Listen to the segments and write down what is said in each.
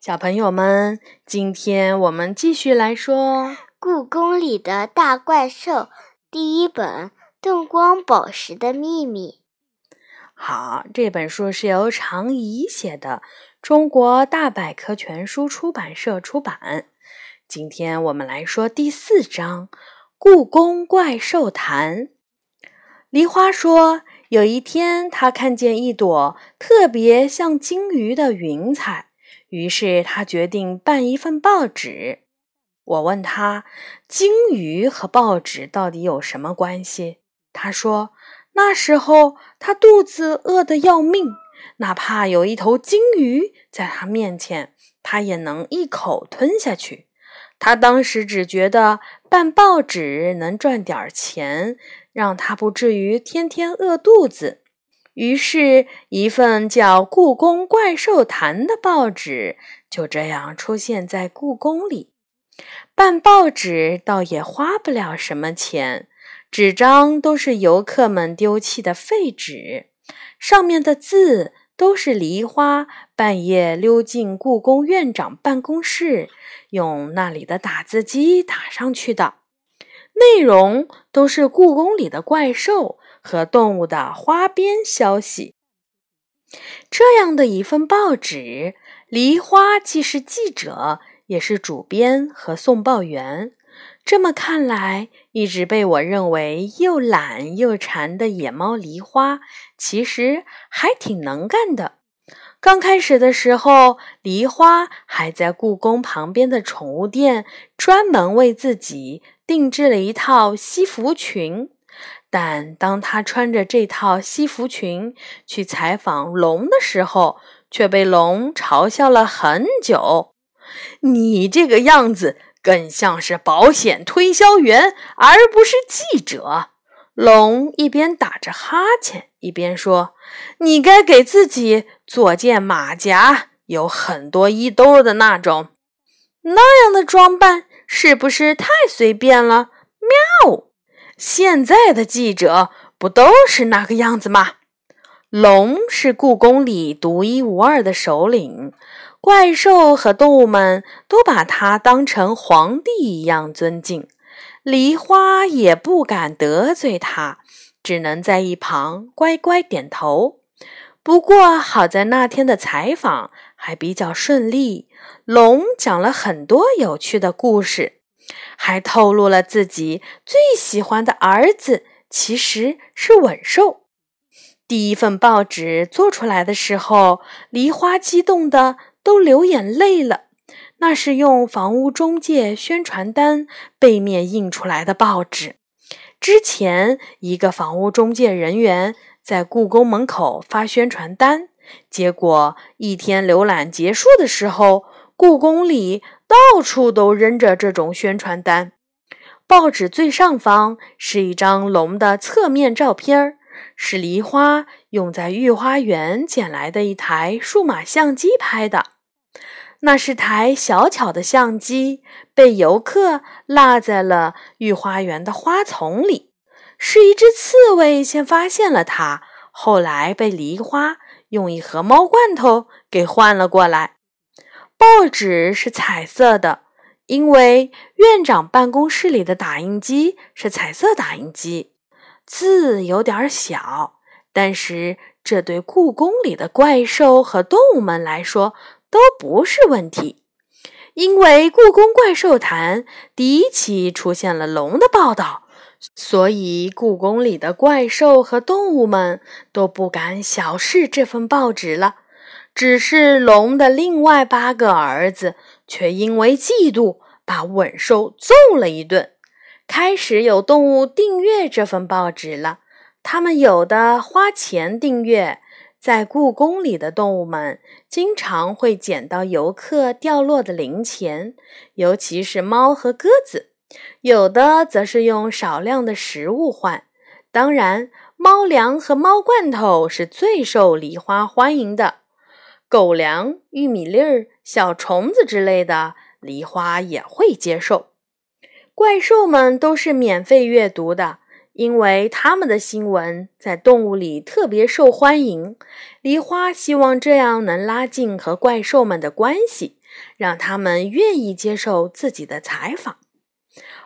小朋友们，今天我们继续来说《故宫里的大怪兽》第一本《动光宝石的秘密》。好，这本书是由常怡写的，中国大百科全书出版社出版。今天我们来说第四章《故宫怪兽谈》。梨花说。有一天，他看见一朵特别像金鱼的云彩，于是他决定办一份报纸。我问他：“鲸鱼和报纸到底有什么关系？”他说：“那时候他肚子饿得要命，哪怕有一头鲸鱼在他面前，他也能一口吞下去。他当时只觉得办报纸能赚点钱。”让他不至于天天饿肚子。于是，一份叫《故宫怪兽谈》的报纸就这样出现在故宫里。办报纸倒也花不了什么钱，纸张都是游客们丢弃的废纸，上面的字都是梨花半夜溜进故宫院长办公室，用那里的打字机打上去的。内容都是故宫里的怪兽和动物的花边消息。这样的一份报纸，梨花既是记者，也是主编和送报员。这么看来，一直被我认为又懒又馋的野猫梨花，其实还挺能干的。刚开始的时候，梨花还在故宫旁边的宠物店专门为自己。定制了一套西服裙，但当他穿着这套西服裙去采访龙的时候，却被龙嘲笑了很久。你这个样子更像是保险推销员，而不是记者。龙一边打着哈欠，一边说：“你该给自己做件马甲，有很多衣兜的那种，那样的装扮。”是不是太随便了？喵！现在的记者不都是那个样子吗？龙是故宫里独一无二的首领，怪兽和动物们都把它当成皇帝一样尊敬。梨花也不敢得罪他，只能在一旁乖乖点头。不过好在那天的采访还比较顺利。龙讲了很多有趣的故事，还透露了自己最喜欢的儿子其实是吻兽。第一份报纸做出来的时候，梨花激动的都流眼泪了。那是用房屋中介宣传单背面印出来的报纸。之前，一个房屋中介人员在故宫门口发宣传单，结果一天浏览结束的时候。故宫里到处都扔着这种宣传单。报纸最上方是一张龙的侧面照片，是梨花用在御花园捡来的一台数码相机拍的。那是台小巧的相机，被游客落在了御花园的花丛里。是一只刺猬先发现了它，后来被梨花用一盒猫罐头给换了过来。报纸是彩色的，因为院长办公室里的打印机是彩色打印机。字有点小，但是这对故宫里的怪兽和动物们来说都不是问题，因为《故宫怪兽谈》第一期出现了龙的报道，所以故宫里的怪兽和动物们都不敢小视这份报纸了。只是龙的另外八个儿子却因为嫉妒，把吻兽揍了一顿。开始有动物订阅这份报纸了，他们有的花钱订阅。在故宫里的动物们经常会捡到游客掉落的零钱，尤其是猫和鸽子；有的则是用少量的食物换。当然，猫粮和猫罐头是最受梨花欢迎的。狗粮、玉米粒儿、小虫子之类的，梨花也会接受。怪兽们都是免费阅读的，因为他们的新闻在动物里特别受欢迎。梨花希望这样能拉近和怪兽们的关系，让他们愿意接受自己的采访。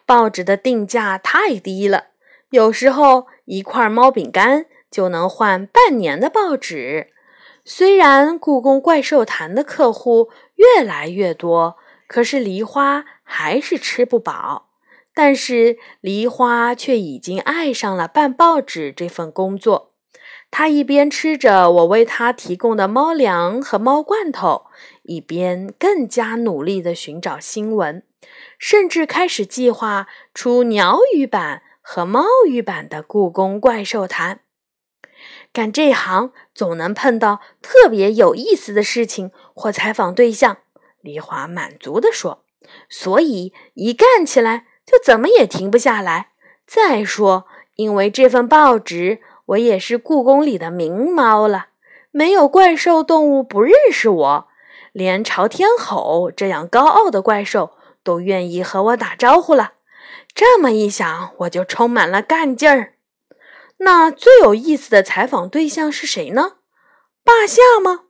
报纸的定价太低了，有时候一块猫饼干就能换半年的报纸。虽然故宫怪兽坛的客户越来越多，可是梨花还是吃不饱。但是梨花却已经爱上了办报纸这份工作。他一边吃着我为他提供的猫粮和猫罐头，一边更加努力地寻找新闻，甚至开始计划出鸟语版和猫语版的《故宫怪兽谈》。干这行总能碰到特别有意思的事情或采访对象，梨花满足地说：“所以一干起来就怎么也停不下来。再说，因为这份报纸，我也是故宫里的名猫了，没有怪兽动物不认识我，连朝天吼这样高傲的怪兽都愿意和我打招呼了。这么一想，我就充满了干劲儿。”那最有意思的采访对象是谁呢？霸下吗？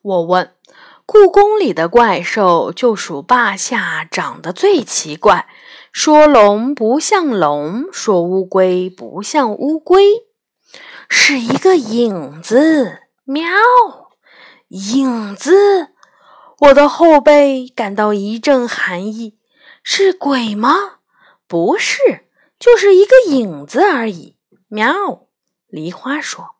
我问。故宫里的怪兽就属霸下，长得最奇怪。说龙不像龙，说乌龟不像乌龟，是一个影子。喵，影子！我的后背感到一阵寒意。是鬼吗？不是。就是一个影子而已。喵，梨花说：“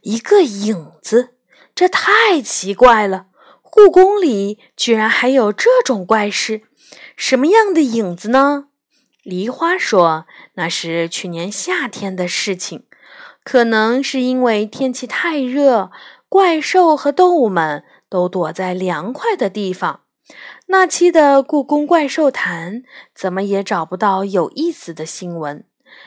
一个影子，这太奇怪了。故宫里居然还有这种怪事，什么样的影子呢？”梨花说：“那是去年夏天的事情，可能是因为天气太热，怪兽和动物们都躲在凉快的地方。”那期的《故宫怪兽谈》怎么也找不到有意思的新闻。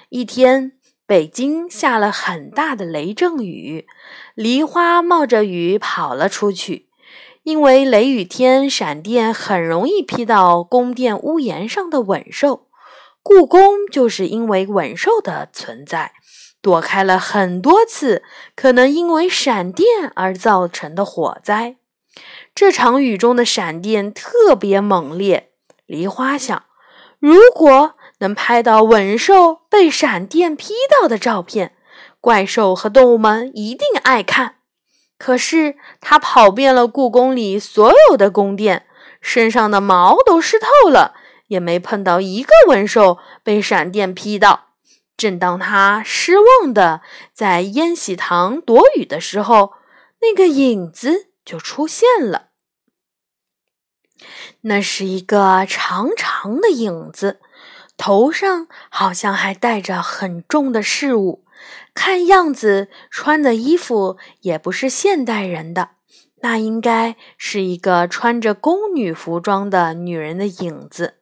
一天，北京下了很大的雷阵雨，梨花冒着雨跑了出去。因为雷雨天，闪电很容易劈到宫殿屋檐上的吻兽。故宫就是因为吻兽的存在，躲开了很多次可能因为闪电而造成的火灾。这场雨中的闪电特别猛烈，梨花想，如果能拍到文兽被闪电劈到的照片，怪兽和动物们一定爱看。可是他跑遍了故宫里所有的宫殿，身上的毛都湿透了，也没碰到一个文兽被闪电劈到。正当他失望的在烟喜堂躲雨的时候，那个影子就出现了。那是一个长长的影子，头上好像还戴着很重的饰物，看样子穿的衣服也不是现代人的，那应该是一个穿着宫女服装的女人的影子。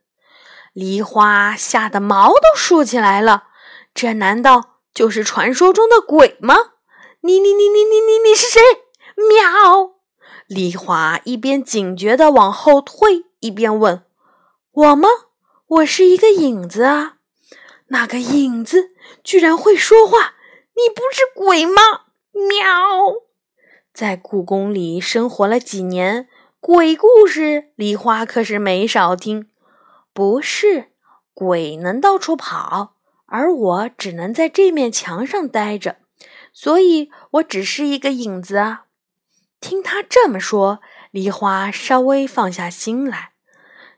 梨花吓得毛都竖起来了，这难道就是传说中的鬼吗？你你你你你你你是谁？喵！梨花一边警觉地往后退，一边问：“我吗？我是一个影子啊！那个影子居然会说话！你不是鬼吗？”喵！在故宫里生活了几年，鬼故事梨花可是没少听。不是鬼能到处跑，而我只能在这面墙上待着，所以我只是一个影子啊。听他这么说，梨花稍微放下心来。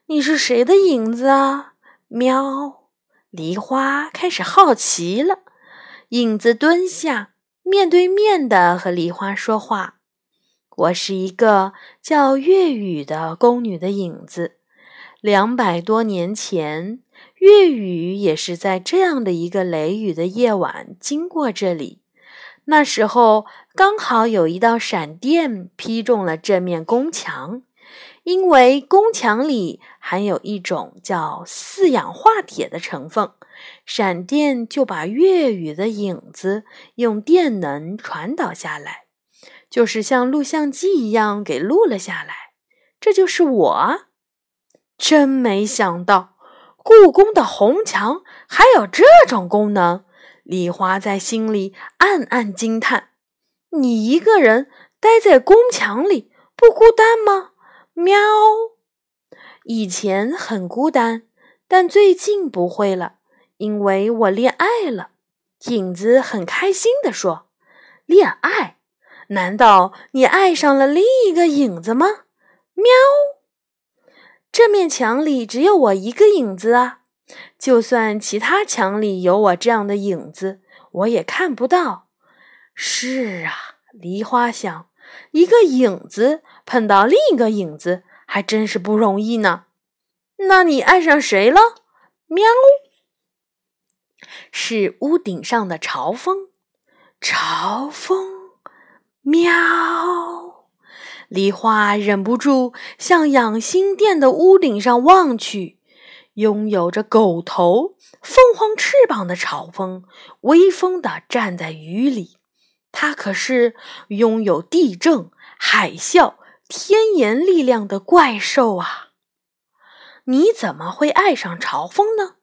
你是谁的影子啊？喵！梨花开始好奇了。影子蹲下，面对面的和梨花说话：“我是一个叫月雨的宫女的影子。两百多年前，月雨也是在这样的一个雷雨的夜晚经过这里。”那时候刚好有一道闪电劈中了这面宫墙，因为宫墙里含有一种叫四氧化铁的成分，闪电就把粤语的影子用电能传导下来，就是像录像机一样给录了下来。这就是我，真没想到，故宫的红墙还有这种功能，李华在心里暗暗惊叹。你一个人待在宫墙里不孤单吗？喵。以前很孤单，但最近不会了，因为我恋爱了。影子很开心地说：“恋爱？难道你爱上了另一个影子吗？”喵。这面墙里只有我一个影子啊！就算其他墙里有我这样的影子，我也看不到。是啊，梨花想，一个影子碰到另一个影子，还真是不容易呢。那你爱上谁了？喵，是屋顶上的朝风。朝风，喵。梨花忍不住向养心殿的屋顶上望去，拥有着狗头、凤凰翅膀的朝风威风地站在雨里。它可是拥有地震、海啸、天炎力量的怪兽啊！你怎么会爱上朝风呢？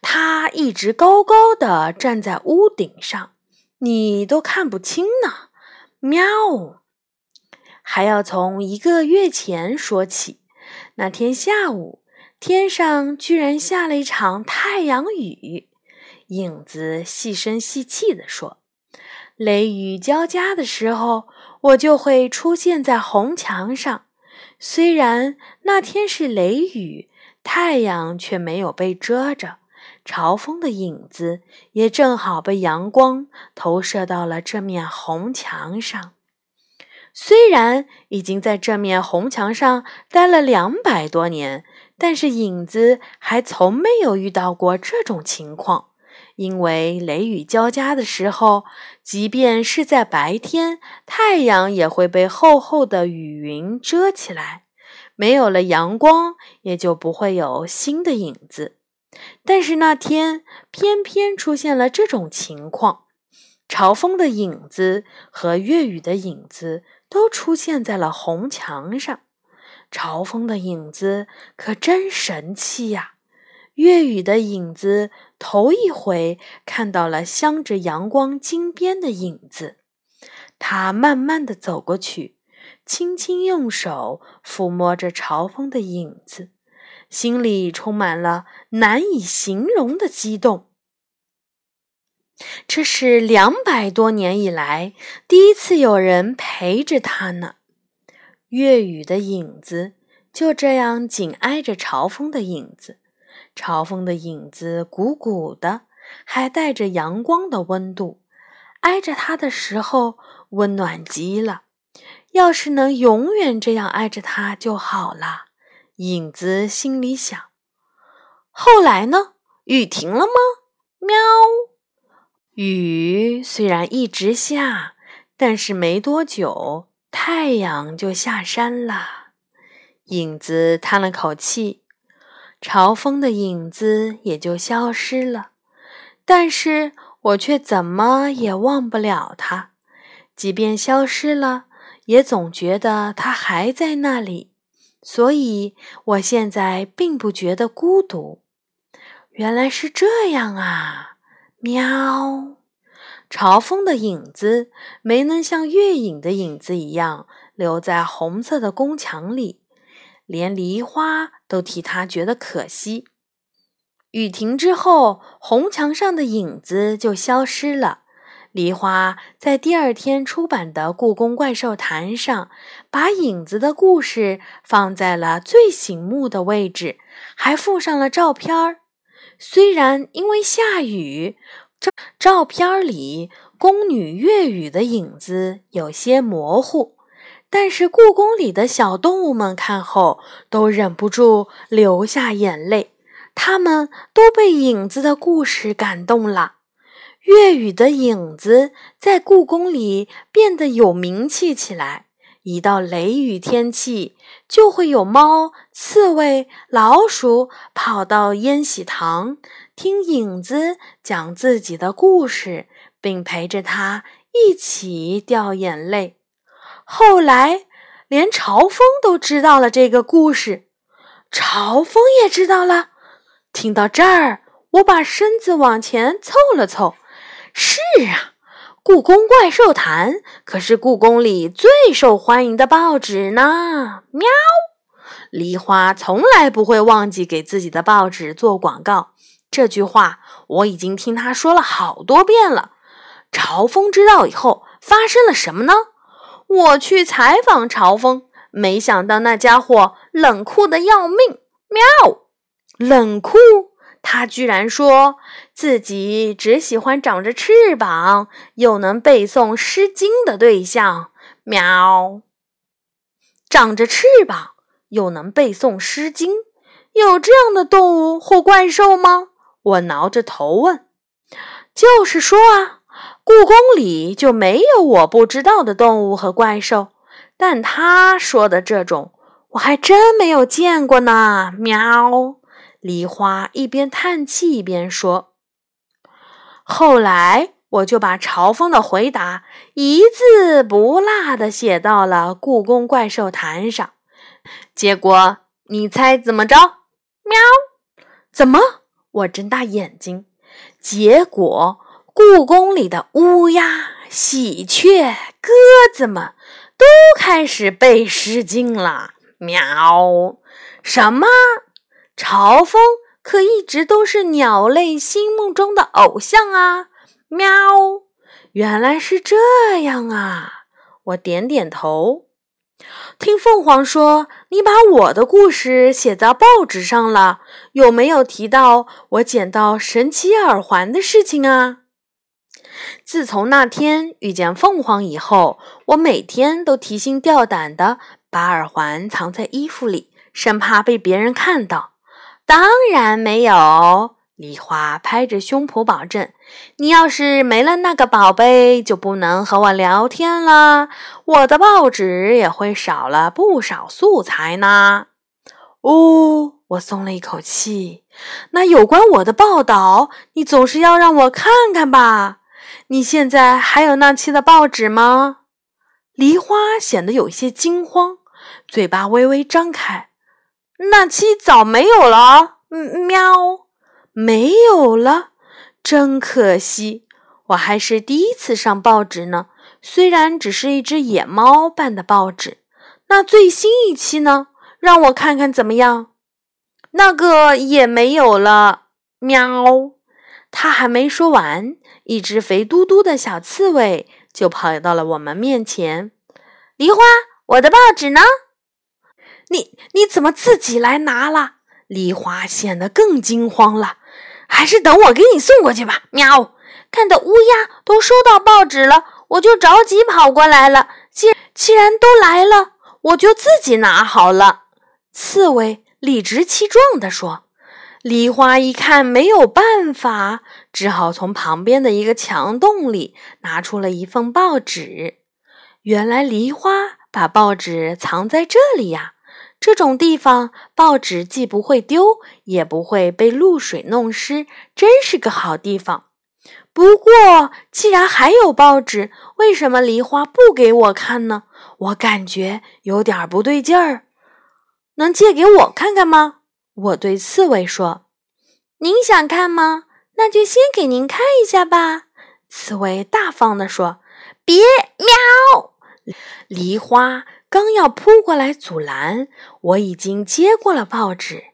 它一直高高的站在屋顶上，你都看不清呢。喵。还要从一个月前说起。那天下午，天上居然下了一场太阳雨。影子细声细气地说：“雷雨交加的时候，我就会出现在红墙上。虽然那天是雷雨，太阳却没有被遮着。朝风的影子也正好被阳光投射到了这面红墙上。”虽然已经在这面红墙上待了两百多年，但是影子还从没有遇到过这种情况。因为雷雨交加的时候，即便是在白天，太阳也会被厚厚的雨云遮起来，没有了阳光，也就不会有新的影子。但是那天偏偏出现了这种情况，朝风的影子和月雨的影子。都出现在了红墙上，朝风的影子可真神气呀！月雨的影子头一回看到了镶着阳光金边的影子，他慢慢的走过去，轻轻用手抚摸着朝风的影子，心里充满了难以形容的激动。这是两百多年以来第一次有人陪着他呢。月雨的影子就这样紧挨着朝风的影子，朝风的影子鼓鼓的，还带着阳光的温度，挨着他的时候温暖极了。要是能永远这样挨着他就好了，影子心里想。后来呢？雨停了吗？喵。雨虽然一直下，但是没多久，太阳就下山了。影子叹了口气，朝风的影子也就消失了。但是我却怎么也忘不了他，即便消失了，也总觉得他还在那里。所以我现在并不觉得孤独。原来是这样啊。喵！朝风的影子没能像月影的影子一样留在红色的宫墙里，连梨花都替他觉得可惜。雨停之后，红墙上的影子就消失了。梨花在第二天出版的《故宫怪兽坛》上，把影子的故事放在了最醒目的位置，还附上了照片儿。虽然因为下雨，照照片里宫女月雨的影子有些模糊，但是故宫里的小动物们看后都忍不住流下眼泪，他们都被影子的故事感动了。粤语的影子在故宫里变得有名气起来。一到雷雨天气，就会有猫、刺猬、老鼠跑到烟喜堂，听影子讲自己的故事，并陪着他一起掉眼泪。后来，连朝风都知道了这个故事，朝风也知道了。听到这儿，我把身子往前凑了凑。是啊，故宫怪兽坛可是故宫里最受欢迎的报纸呢。喵！梨花从来不会忘记给自己的报纸做广告。这句话我已经听他说了好多遍了。朝风知道以后，发生了什么呢？我去采访朝风，没想到那家伙冷酷的要命。喵，冷酷！他居然说自己只喜欢长着翅膀又能背诵《诗经》的对象。喵，长着翅膀又能背诵《诗经》，有这样的动物或怪兽吗？我挠着头问。就是说啊。故宫里就没有我不知道的动物和怪兽，但他说的这种我还真没有见过呢。喵！梨花一边叹气一边说。后来我就把朝风的回答一字不落的写到了故宫怪兽坛上。结果你猜怎么着？喵！怎么？我睁大眼睛。结果。故宫里的乌鸦、喜鹊、鸽子们都开始背《诗经》了。喵！什么？朝风可一直都是鸟类心目中的偶像啊！喵！原来是这样啊！我点点头。听凤凰说，你把我的故事写在报纸上了，有没有提到我捡到神奇耳环的事情啊？自从那天遇见凤凰以后，我每天都提心吊胆的把耳环藏在衣服里，生怕被别人看到。当然没有，梨花拍着胸脯保证：“你要是没了那个宝贝，就不能和我聊天了，我的报纸也会少了不少素材呢。”哦，我松了一口气。那有关我的报道，你总是要让我看看吧？你现在还有那期的报纸吗？梨花显得有些惊慌，嘴巴微微张开。那期早没有了。喵，没有了，真可惜。我还是第一次上报纸呢，虽然只是一只野猫办的报纸。那最新一期呢？让我看看怎么样？那个也没有了。喵。他还没说完，一只肥嘟嘟的小刺猬就跑到了我们面前。梨花，我的报纸呢？你你怎么自己来拿了？梨花显得更惊慌了。还是等我给你送过去吧。喵！看到乌鸦都收到报纸了，我就着急跑过来了。既既然都来了，我就自己拿好了。刺猬理直气壮地说。梨花一看没有办法，只好从旁边的一个墙洞里拿出了一份报纸。原来梨花把报纸藏在这里呀！这种地方，报纸既不会丢，也不会被露水弄湿，真是个好地方。不过，既然还有报纸，为什么梨花不给我看呢？我感觉有点不对劲儿。能借给我看看吗？我对刺猬说：“您想看吗？那就先给您看一下吧。”刺猬大方地说：“别喵！”梨花刚要扑过来阻拦，我已经接过了报纸。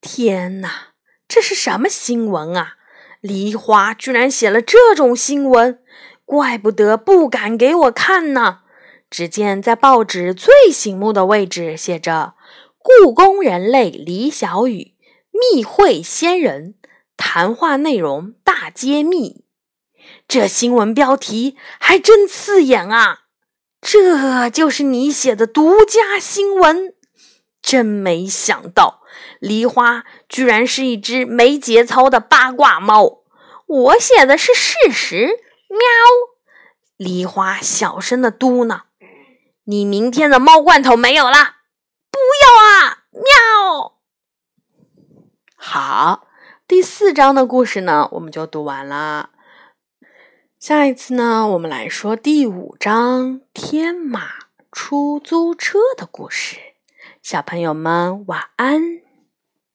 天哪，这是什么新闻啊？梨花居然写了这种新闻，怪不得不敢给我看呢。只见在报纸最醒目的位置写着。故宫人类李小雨密会仙人，谈话内容大揭秘。这新闻标题还真刺眼啊！这就是你写的独家新闻？真没想到，梨花居然是一只没节操的八卦猫。我写的是事实。喵！梨花小声的嘟囔：“你明天的猫罐头没有了。”喵！好，第四章的故事呢，我们就读完了。下一次呢，我们来说第五章“天马出租车”的故事。小朋友们，晚安。